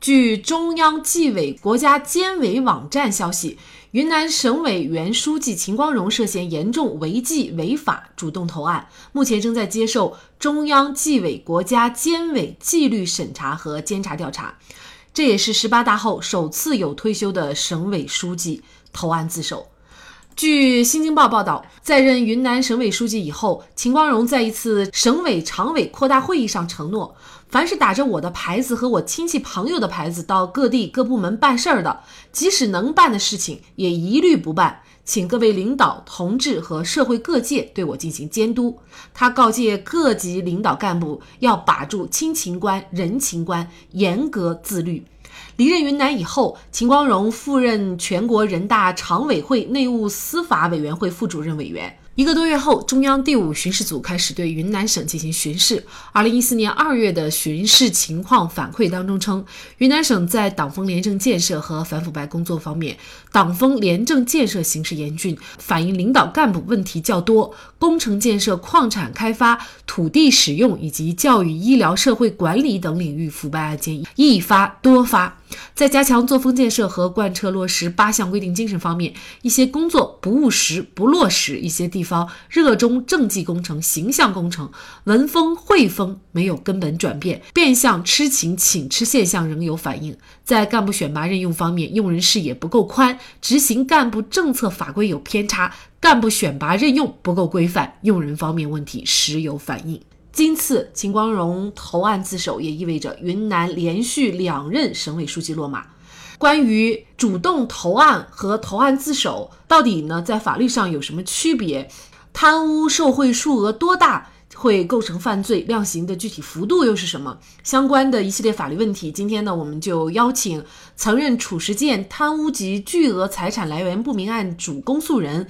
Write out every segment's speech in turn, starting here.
据中央纪委国家监委网站消息，云南省委原书记秦光荣涉嫌严重违纪违法，主动投案，目前正在接受中央纪委国家监委纪律审查和监察调查。这也是十八大后首次有退休的省委书记投案自首。据《新京报》报道，在任云南省委书记以后，秦光荣在一次省委常委扩大会议上承诺，凡是打着我的牌子和我亲戚朋友的牌子到各地各部门办事儿的，即使能办的事情也一律不办，请各位领导同志和社会各界对我进行监督。他告诫各级领导干部要把住亲情关、人情关，严格自律。离任云南以后，秦光荣赴任全国人大常委会内务司法委员会副主任委员。一个多月后，中央第五巡视组开始对云南省进行巡视。二零一四年二月的巡视情况反馈当中称，云南省在党风廉政建设和反腐败工作方面，党风廉政建设形势严峻，反映领导干部问题较多，工程建设、矿产开发、土地使用以及教育、医疗、社会管理等领域腐败案件易发多发。在加强作风建设和贯彻落实八项规定精神方面，一些工作不务实、不落实；一些地方热衷政绩工程、形象工程，文风会风没有根本转变，变相吃请请吃现象仍有反映。在干部选拔任用方面，用人视野不够宽，执行干部政策法规有偏差，干部选拔任用不够规范，用人方面问题时有反映。今次秦光荣投案自首，也意味着云南连续两任省委书记落马。关于主动投案和投案自首，到底呢在法律上有什么区别？贪污受贿数额多大会构成犯罪？量刑的具体幅度又是什么？相关的一系列法律问题，今天呢我们就邀请曾任褚时健贪污及巨额财产来源不明案主公诉人。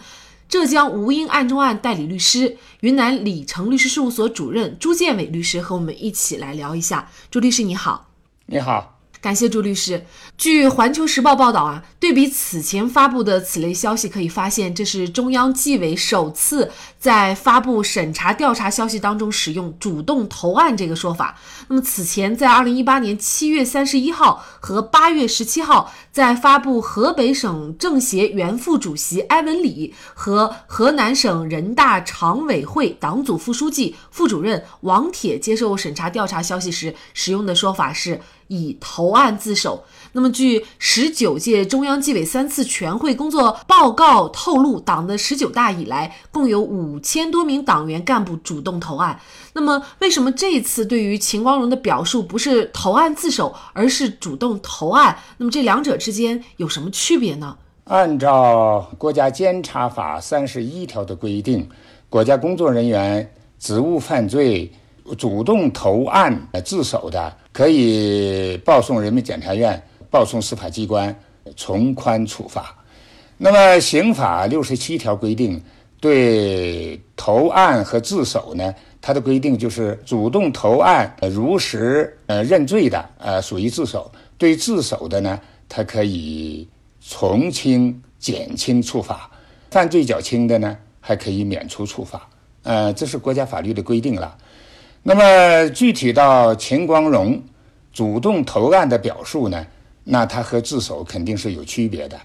浙江吴英案中案代理律师、云南李成律师事务所主任朱建伟律师和我们一起来聊一下。朱律师你好，你好。感谢朱律师。据《环球时报》报道啊，对比此前发布的此类消息，可以发现这是中央纪委首次在发布审查调查消息当中使用“主动投案”这个说法。那么此前在二零一八年七月三十一号和八月十七号，在发布河北省政协原副主席埃文里和河南省人大常委会党组副书记、副主任王铁接受审查调查消息时，使用的说法是。以投案自首。那么，据十九届中央纪委三次全会工作报告透露，党的十九大以来，共有五千多名党员干部主动投案。那么，为什么这次对于秦光荣的表述不是投案自首，而是主动投案？那么，这两者之间有什么区别呢？按照国家监察法三十一条的规定，国家工作人员职务犯罪。主动投案自首的，可以报送人民检察院，报送司法机关从宽处罚。那么刑法六十七条规定，对投案和自首呢，它的规定就是主动投案如实呃认罪的，呃属于自首；对自首的呢，它可以从轻、减轻处罚；犯罪较轻的呢，还可以免除处罚。呃，这是国家法律的规定了。那么具体到秦光荣主动投案的表述呢？那他和自首肯定是有区别的。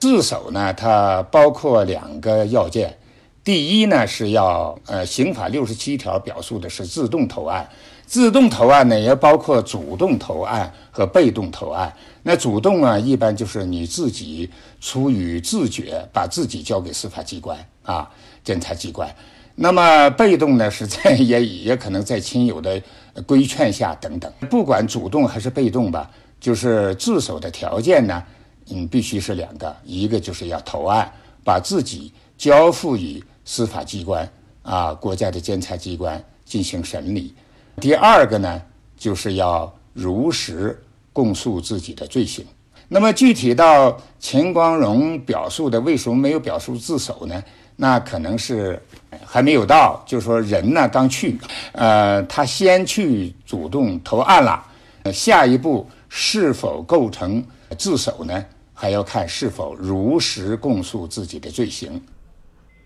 自首呢，它包括两个要件。第一呢，是要呃，刑法六十七条表述的是自动投案。自动投案呢，也包括主动投案和被动投案。那主动啊，一般就是你自己出于自觉，把自己交给司法机关啊，检察机关。那么被动呢，是在也也可能在亲友的规劝下等等。不管主动还是被动吧，就是自首的条件呢，嗯，必须是两个，一个就是要投案，把自己交付于司法机关啊，国家的监察机关进行审理；第二个呢，就是要如实供述自己的罪行。那么具体到秦光荣表述的为什么没有表述自首呢？那可能是还没有到，就是说人呢刚去，呃，他先去主动投案了，下一步是否构成自首呢？还要看是否如实供述自己的罪行。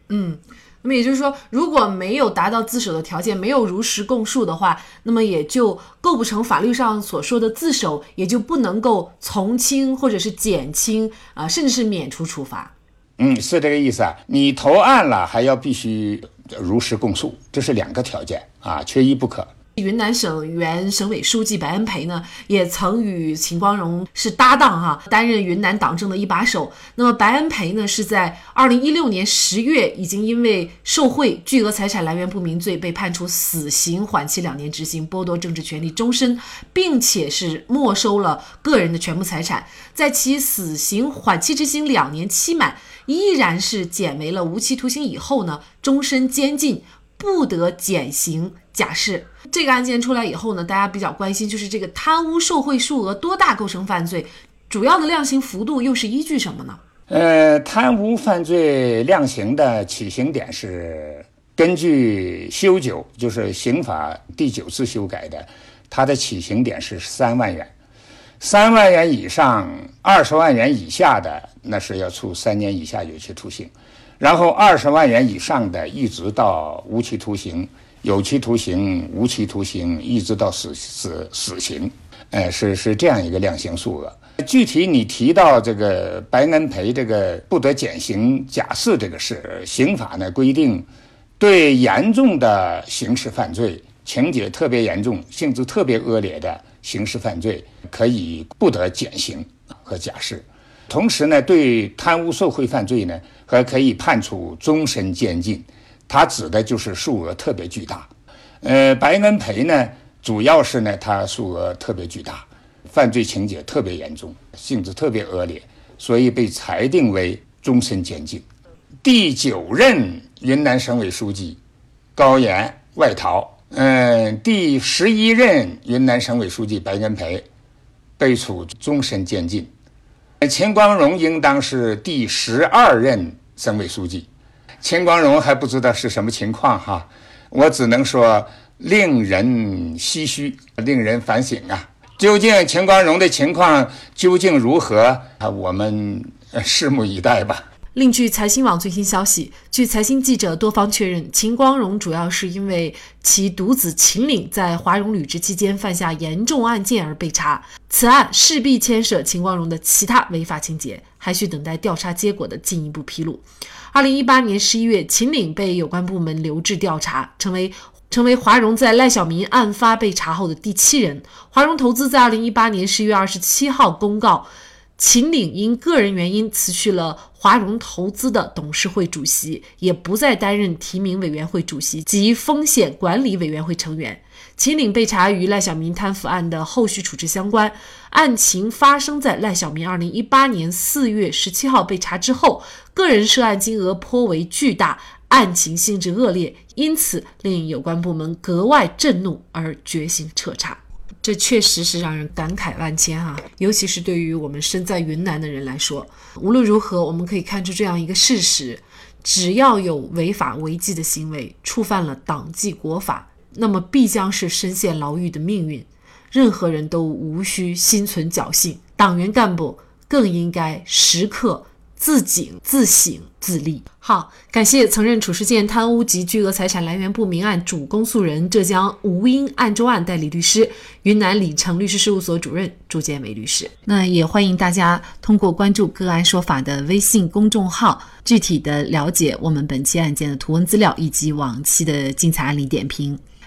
嗯。那么也就是说，如果没有达到自首的条件，没有如实供述的话，那么也就构不成法律上所说的自首，也就不能够从轻或者是减轻啊，甚至是免除处罚。嗯，是这个意思啊。你投案了，还要必须如实供述，这是两个条件啊，缺一不可。云南省原省委书记白恩培呢，也曾与秦光荣是搭档哈，担任云南党政的一把手。那么白恩培呢，是在二零一六年十月，已经因为受贿、巨额财产来源不明罪被判处死刑，缓期两年执行，剥夺政治权利终身，并且是没收了个人的全部财产。在其死刑缓期执行两年期满，依然是减为了无期徒刑以后呢，终身监禁。不得减刑假释。这个案件出来以后呢，大家比较关心就是这个贪污受贿数额多大构成犯罪，主要的量刑幅度又是依据什么呢？呃，贪污犯罪量刑的起刑点是根据修九，就是刑法第九次修改的，它的起刑点是三万元，三万元以上、二十万元以下的，那是要处三年以下有期徒刑。然后二十万元以上的，一直到无期徒刑、有期徒刑、无期徒刑，一直到死死死刑，哎，是是这样一个量刑数额。具体你提到这个白恩培这个不得减刑假释这个事，刑法呢规定，对严重的刑事犯罪、情节特别严重、性质特别恶劣的刑事犯罪，可以不得减刑和假释。同时呢，对贪污受贿犯罪呢，还可以判处终身监禁。它指的就是数额特别巨大。呃，白恩培呢，主要是呢，他数额特别巨大，犯罪情节特别严重，性质特别恶劣，所以被裁定为终身监禁。第九任云南省委书记高岩外逃。嗯，第十一任云南省委书记白恩培被处终身监禁。秦光荣应当是第十二任省委书记，秦光荣还不知道是什么情况哈，我只能说令人唏嘘，令人反省啊！究竟秦光荣的情况究竟如何啊？我们拭目以待吧。另据财新网最新消息，据财新记者多方确认，秦光荣主要是因为其独子秦岭在华融履职期间犯下严重案件而被查，此案势必牵涉秦光荣的其他违法情节，还需等待调查结果的进一步披露。二零一八年十一月，秦岭被有关部门留置调查，成为成为华融在赖小民案发被查后的第七人。华融投资在二零一八年十一月二十七号公告。秦岭因个人原因辞去了华融投资的董事会主席，也不再担任提名委员会主席及风险管理委员会成员。秦岭被查与赖小民贪腐案的后续处置相关，案情发生在赖小民二零一八年四月十七号被查之后，个人涉案金额颇为巨大，案情性质恶劣，因此令有关部门格外震怒而决心彻查。这确实是让人感慨万千哈，尤其是对于我们身在云南的人来说。无论如何，我们可以看出这样一个事实：只要有违法违纪的行为，触犯了党纪国法，那么必将是身陷牢狱的命运。任何人都无需心存侥幸，党员干部更应该时刻。自警、自省、自立。好，感谢曾任褚时健贪污及巨额财产来源不明案主公诉人、浙江吴英案中案代理律师、云南理诚律师事务所主任朱建伟律师。那也欢迎大家通过关注“个案说法”的微信公众号，具体的了解我们本期案件的图文资料以及往期的精彩案例点评。